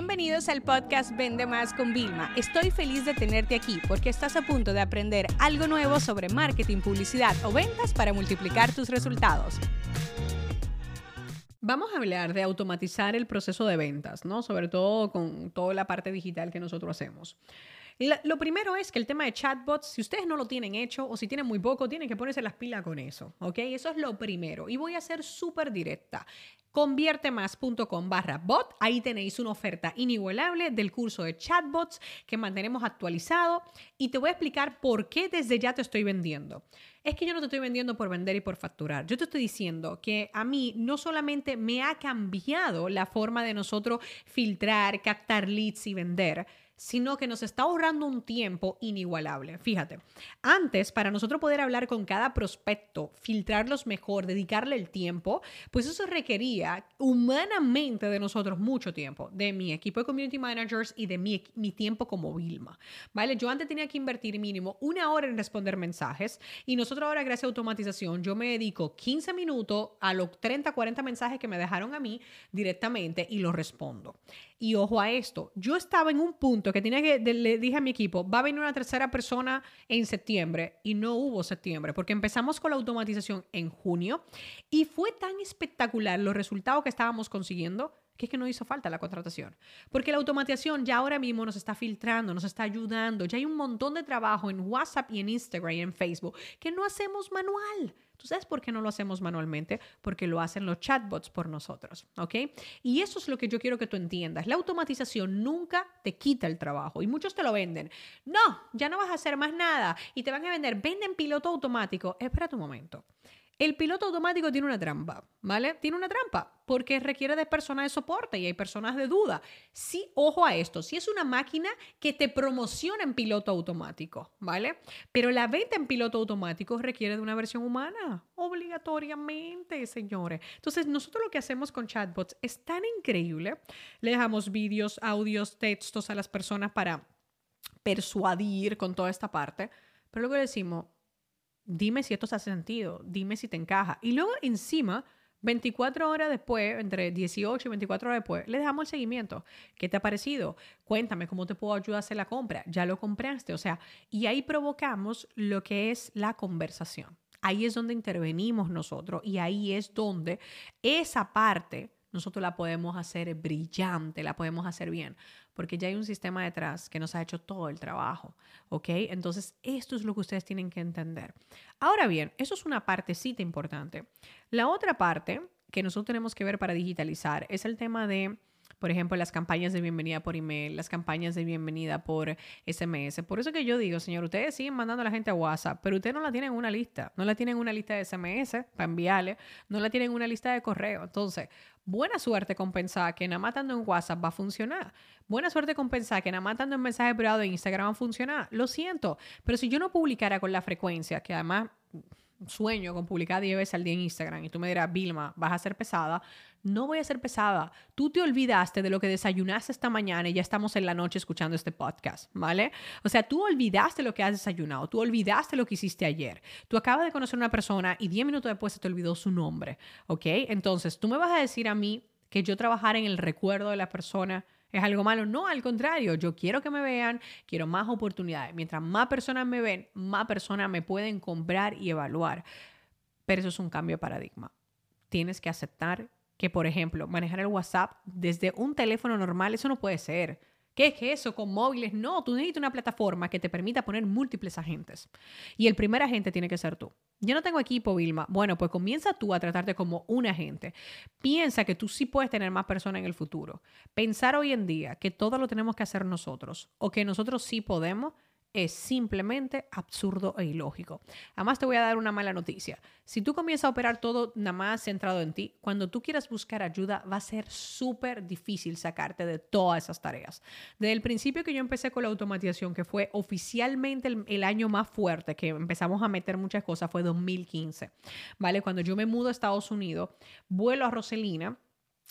Bienvenidos al podcast Vende Más con Vilma. Estoy feliz de tenerte aquí porque estás a punto de aprender algo nuevo sobre marketing, publicidad o ventas para multiplicar tus resultados. Vamos a hablar de automatizar el proceso de ventas, ¿no? Sobre todo con toda la parte digital que nosotros hacemos. Lo primero es que el tema de chatbots, si ustedes no lo tienen hecho o si tienen muy poco, tienen que ponerse las pilas con eso, ¿ok? Eso es lo primero. Y voy a ser súper directa. Conviertemas.com barra bot, ahí tenéis una oferta inigualable del curso de chatbots que mantenemos actualizado y te voy a explicar por qué desde ya te estoy vendiendo. Es que yo no te estoy vendiendo por vender y por facturar. Yo te estoy diciendo que a mí no solamente me ha cambiado la forma de nosotros filtrar, captar leads y vender, sino que nos está ahorrando un tiempo inigualable. Fíjate, antes para nosotros poder hablar con cada prospecto, filtrarlos mejor, dedicarle el tiempo, pues eso requería humanamente de nosotros mucho tiempo, de mi equipo de community managers y de mi, mi tiempo como Vilma. ¿Vale? Yo antes tenía que invertir mínimo una hora en responder mensajes y nosotros ahora gracias a automatización yo me dedico 15 minutos a los 30, 40 mensajes que me dejaron a mí directamente y los respondo. Y ojo a esto, yo estaba en un punto que tenía que, le dije a mi equipo, va a venir una tercera persona en septiembre y no hubo septiembre, porque empezamos con la automatización en junio y fue tan espectacular los resultados que estábamos consiguiendo que es que no hizo falta la contratación. Porque la automatización ya ahora mismo nos está filtrando, nos está ayudando. Ya hay un montón de trabajo en WhatsApp y en Instagram y en Facebook que no hacemos manual. ¿Tú sabes por qué no lo hacemos manualmente? Porque lo hacen los chatbots por nosotros, ¿ok? Y eso es lo que yo quiero que tú entiendas. La automatización nunca te quita el trabajo y muchos te lo venden. No, ya no vas a hacer más nada y te van a vender, venden piloto automático. Espera tu momento. El piloto automático tiene una trampa, ¿vale? Tiene una trampa porque requiere de personas de soporte y hay personas de duda. Sí, ojo a esto, si es una máquina que te promociona en piloto automático, ¿vale? Pero la venta en piloto automático requiere de una versión humana, obligatoriamente, señores. Entonces, nosotros lo que hacemos con chatbots es tan increíble. Le dejamos vídeos, audios, textos a las personas para persuadir con toda esta parte, pero luego le decimos, dime si esto hace sentido, dime si te encaja. Y luego encima, 24 horas después, entre 18 y 24 horas después, le dejamos el seguimiento. ¿Qué te ha parecido? Cuéntame cómo te puedo ayudar a hacer la compra. Ya lo compraste. O sea, y ahí provocamos lo que es la conversación. Ahí es donde intervenimos nosotros y ahí es donde esa parte nosotros la podemos hacer brillante, la podemos hacer bien, porque ya hay un sistema detrás que nos ha hecho todo el trabajo, ¿ok? Entonces, esto es lo que ustedes tienen que entender. Ahora bien, eso es una partecita importante. La otra parte que nosotros tenemos que ver para digitalizar es el tema de por ejemplo, las campañas de bienvenida por email, las campañas de bienvenida por SMS. Por eso que yo digo, señor, ustedes siguen mandando a la gente a WhatsApp, pero ustedes no la tienen en una lista, no la tienen en una lista de SMS para enviarle, no la tienen en una lista de correo. Entonces, buena suerte con pensar que nada más en WhatsApp va a funcionar. Buena suerte con pensar que nada más en mensaje privado de Instagram va a funcionar. Lo siento, pero si yo no publicara con la frecuencia, que además sueño con publicar 10 veces al día en Instagram y tú me dirás, Vilma, vas a ser pesada, no voy a ser pesada. Tú te olvidaste de lo que desayunaste esta mañana y ya estamos en la noche escuchando este podcast, ¿vale? O sea, tú olvidaste lo que has desayunado, tú olvidaste lo que hiciste ayer. Tú acabas de conocer a una persona y 10 minutos después se te olvidó su nombre, ¿ok? Entonces, tú me vas a decir a mí que yo trabajar en el recuerdo de la persona es algo malo. No, al contrario, yo quiero que me vean, quiero más oportunidades. Mientras más personas me ven, más personas me pueden comprar y evaluar. Pero eso es un cambio de paradigma. Tienes que aceptar que, por ejemplo, manejar el WhatsApp desde un teléfono normal, eso no puede ser. ¿Qué es eso con móviles? No, tú necesitas una plataforma que te permita poner múltiples agentes. Y el primer agente tiene que ser tú. Yo no tengo equipo, Vilma. Bueno, pues comienza tú a tratarte como un agente. Piensa que tú sí puedes tener más personas en el futuro. Pensar hoy en día que todo lo tenemos que hacer nosotros o que nosotros sí podemos es simplemente absurdo e ilógico. Además, te voy a dar una mala noticia. Si tú comienzas a operar todo nada más centrado en ti, cuando tú quieras buscar ayuda, va a ser súper difícil sacarte de todas esas tareas. Desde el principio que yo empecé con la automatización, que fue oficialmente el, el año más fuerte, que empezamos a meter muchas cosas, fue 2015. ¿Vale? Cuando yo me mudo a Estados Unidos, vuelo a Roselina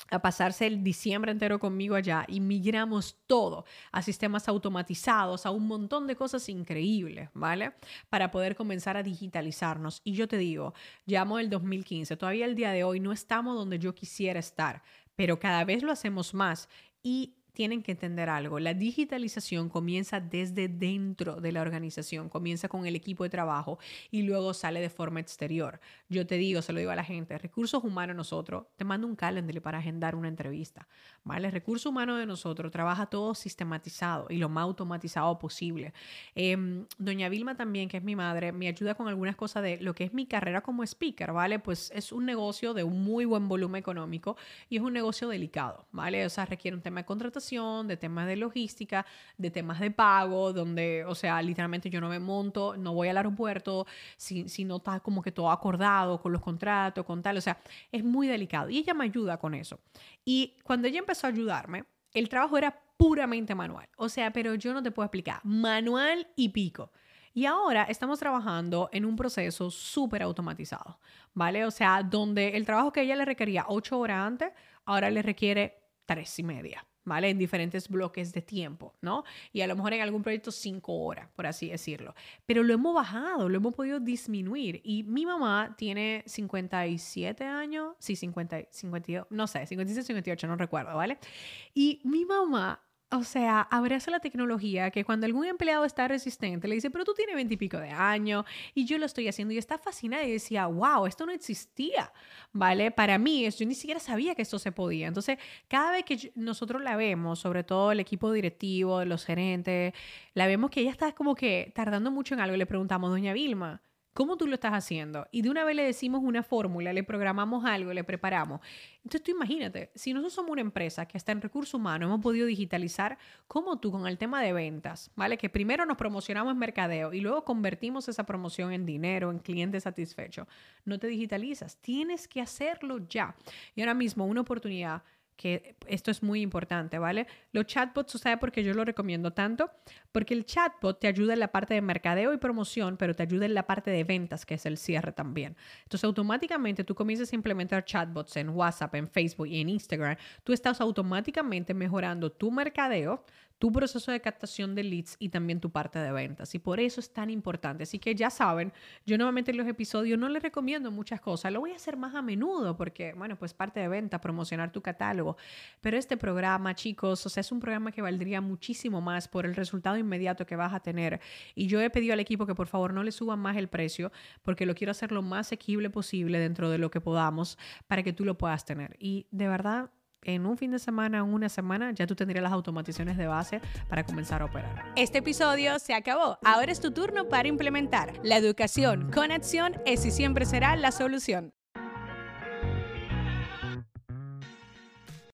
a pasarse el diciembre entero conmigo allá y migramos todo a sistemas automatizados, a un montón de cosas increíbles, ¿vale? Para poder comenzar a digitalizarnos. Y yo te digo, llamo el 2015, todavía el día de hoy no estamos donde yo quisiera estar, pero cada vez lo hacemos más. Y tienen que entender algo. La digitalización comienza desde dentro de la organización, comienza con el equipo de trabajo y luego sale de forma exterior. Yo te digo, se lo digo a la gente, recursos humanos nosotros, te mando un calendario para agendar una entrevista, ¿vale? Recursos humanos de nosotros trabaja todo sistematizado y lo más automatizado posible. Em, doña Vilma también, que es mi madre, me ayuda con algunas cosas de lo que es mi carrera como speaker, ¿vale? Pues es un negocio de un muy buen volumen económico y es un negocio delicado, ¿vale? O sea, requiere un tema de contratación de temas de logística, de temas de pago, donde, o sea, literalmente yo no me monto, no voy al aeropuerto si, si no está como que todo acordado con los contratos, con tal, o sea, es muy delicado. Y ella me ayuda con eso. Y cuando ella empezó a ayudarme, el trabajo era puramente manual. O sea, pero yo no te puedo explicar, manual y pico. Y ahora estamos trabajando en un proceso súper automatizado, ¿vale? O sea, donde el trabajo que ella le requería ocho horas antes, ahora le requiere tres y media. ¿Vale? En diferentes bloques de tiempo, ¿no? Y a lo mejor en algún proyecto cinco horas, por así decirlo. Pero lo hemos bajado, lo hemos podido disminuir. Y mi mamá tiene 57 años, sí, 50, 52, no sé, 56, 58, no recuerdo, ¿vale? Y mi mamá o sea, abraza la tecnología que cuando algún empleado está resistente le dice, pero tú tienes veintipico de años y yo lo estoy haciendo y está fascinada y decía, wow, esto no existía, ¿vale? Para mí, yo ni siquiera sabía que esto se podía. Entonces, cada vez que nosotros la vemos, sobre todo el equipo directivo, los gerentes, la vemos que ella está como que tardando mucho en algo y le preguntamos, doña Vilma, ¿Cómo tú lo estás haciendo? Y de una vez le decimos una fórmula, le programamos algo, le preparamos. Entonces tú imagínate, si nosotros somos una empresa que está en recursos humanos, hemos podido digitalizar, como tú con el tema de ventas, ¿vale? Que primero nos promocionamos en mercadeo y luego convertimos esa promoción en dinero, en clientes satisfechos. No te digitalizas, tienes que hacerlo ya. Y ahora mismo una oportunidad que esto es muy importante, ¿vale? Los chatbots, ¿sabe por qué yo lo recomiendo tanto? Porque el chatbot te ayuda en la parte de mercadeo y promoción, pero te ayuda en la parte de ventas, que es el cierre también. Entonces, automáticamente tú comienzas a implementar chatbots en WhatsApp, en Facebook y en Instagram. Tú estás automáticamente mejorando tu mercadeo, tu proceso de captación de leads y también tu parte de ventas. Y por eso es tan importante. Así que ya saben, yo nuevamente en los episodios no les recomiendo muchas cosas. Lo voy a hacer más a menudo porque, bueno, pues parte de venta, promocionar tu catálogo. Pero este programa, chicos, o sea, es un programa que valdría muchísimo más por el resultado inmediato que vas a tener. Y yo he pedido al equipo que por favor no le suban más el precio porque lo quiero hacer lo más asequible posible dentro de lo que podamos para que tú lo puedas tener. Y de verdad, en un fin de semana, una semana, ya tú tendrías las automatizaciones de base para comenzar a operar. Este episodio se acabó. Ahora es tu turno para implementar. La educación con acción es y siempre será la solución.